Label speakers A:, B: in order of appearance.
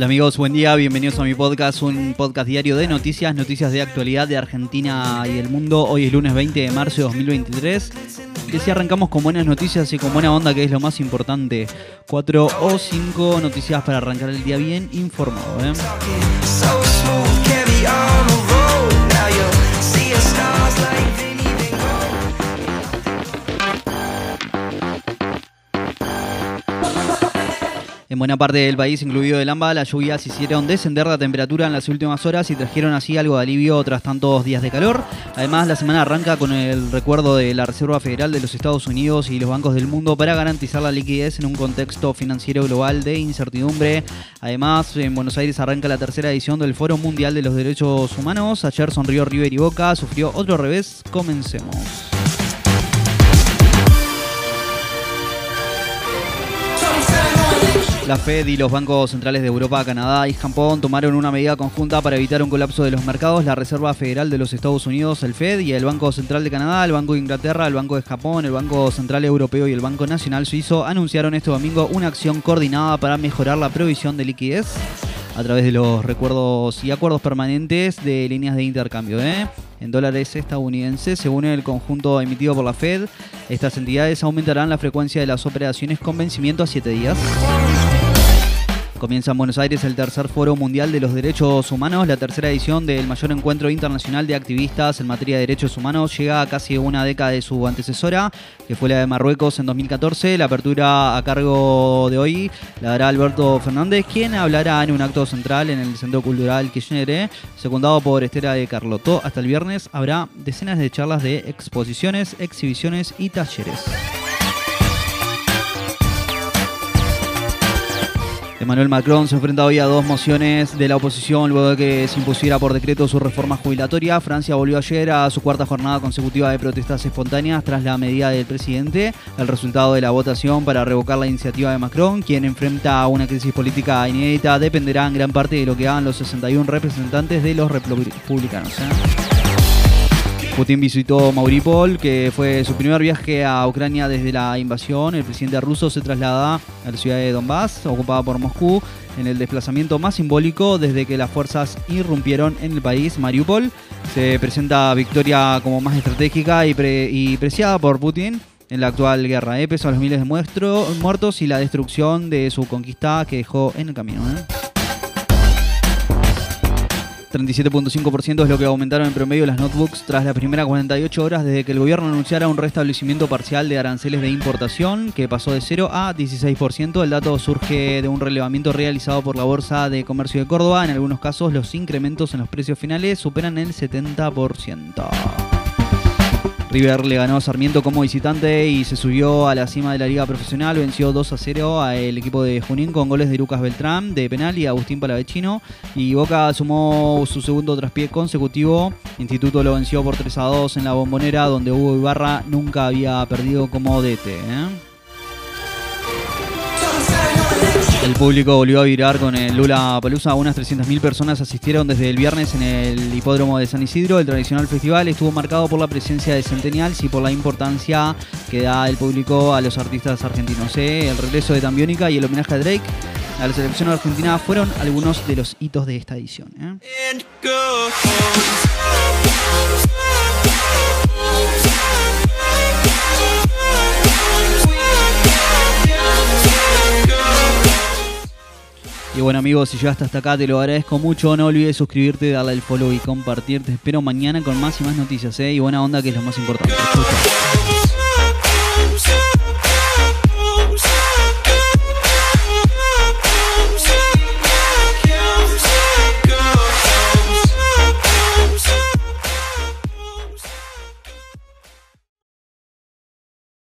A: Hola amigos, buen día, bienvenidos a mi podcast, un podcast diario de noticias, noticias de actualidad de Argentina y el mundo. Hoy es lunes 20 de marzo de 2023. Que si arrancamos con buenas noticias y con buena onda, que es lo más importante. Cuatro o cinco noticias para arrancar el día bien informado. ¿eh? En buena parte del país, incluido el AMBA, las lluvias hicieron descender la temperatura en las últimas horas y trajeron así algo de alivio tras tantos días de calor. Además, la semana arranca con el recuerdo de la Reserva Federal de los Estados Unidos y los bancos del mundo para garantizar la liquidez en un contexto financiero global de incertidumbre. Además, en Buenos Aires arranca la tercera edición del Foro Mundial de los Derechos Humanos. Ayer sonrió River y Boca, sufrió otro revés. Comencemos. La Fed y los bancos centrales de Europa, Canadá y Japón tomaron una medida conjunta para evitar un colapso de los mercados. La Reserva Federal de los Estados Unidos, el Fed, y el Banco Central de Canadá, el Banco de Inglaterra, el Banco de Japón, el Banco Central Europeo y el Banco Nacional Suizo anunciaron este domingo una acción coordinada para mejorar la provisión de liquidez a través de los recuerdos y acuerdos permanentes de líneas de intercambio. ¿eh? en dólares estadounidenses. Según el conjunto emitido por la Fed, estas entidades aumentarán la frecuencia de las operaciones con vencimiento a 7 días. Comienza en Buenos Aires el tercer Foro Mundial de los Derechos Humanos. La tercera edición del mayor encuentro internacional de activistas en materia de derechos humanos llega a casi una década de su antecesora, que fue la de Marruecos en 2014. La apertura a cargo de hoy la dará Alberto Fernández, quien hablará en un acto central en el Centro Cultural Kirchner, secundado por Estela de Carlotto. Hasta el viernes habrá decenas de charlas de exposiciones, exhibiciones y talleres. Emmanuel Macron se enfrenta hoy a dos mociones de la oposición luego de que se impusiera por decreto su reforma jubilatoria. Francia volvió ayer a su cuarta jornada consecutiva de protestas espontáneas tras la medida del presidente. El resultado de la votación para revocar la iniciativa de Macron, quien enfrenta una crisis política inédita, dependerá en gran parte de lo que hagan los 61 representantes de los republicanos. ¿eh? Putin visitó Mauripol, que fue su primer viaje a Ucrania desde la invasión. El presidente ruso se traslada a la ciudad de Donbass, ocupada por Moscú, en el desplazamiento más simbólico desde que las fuerzas irrumpieron en el país, Mariupol. Se presenta victoria como más estratégica y, preciada por Putin en la actual guerra, ¿eh? a los miles de muertos y la destrucción de su conquista que dejó en el camino. ¿eh? 37.5% es lo que aumentaron en promedio las notebooks tras las primeras 48 horas desde que el gobierno anunciara un restablecimiento parcial de aranceles de importación que pasó de 0 a 16%. El dato surge de un relevamiento realizado por la Bolsa de Comercio de Córdoba. En algunos casos los incrementos en los precios finales superan el 70%. River le ganó a Sarmiento como visitante y se subió a la cima de la liga profesional. Venció 2 a 0 al equipo de Junín con goles de Lucas Beltrán de penal y Agustín Palavecino. Y Boca sumó su segundo traspié consecutivo. Instituto lo venció por 3 a 2 en la bombonera donde Hugo Ibarra nunca había perdido como DT. El público volvió a virar con el Lula Palusa. Unas 300.000 personas asistieron desde el viernes en el hipódromo de San Isidro. El tradicional festival estuvo marcado por la presencia de Centennials y por la importancia que da el público a los artistas argentinos. ¿eh? El regreso de Tambiónica y el homenaje a Drake a la selección argentina fueron algunos de los hitos de esta edición. ¿eh? Y bueno amigos, si llegaste hasta acá te lo agradezco mucho. No olvides suscribirte, darle al follow y compartir. Te espero mañana con más y más noticias, ¿eh? Y buena onda que es lo más importante.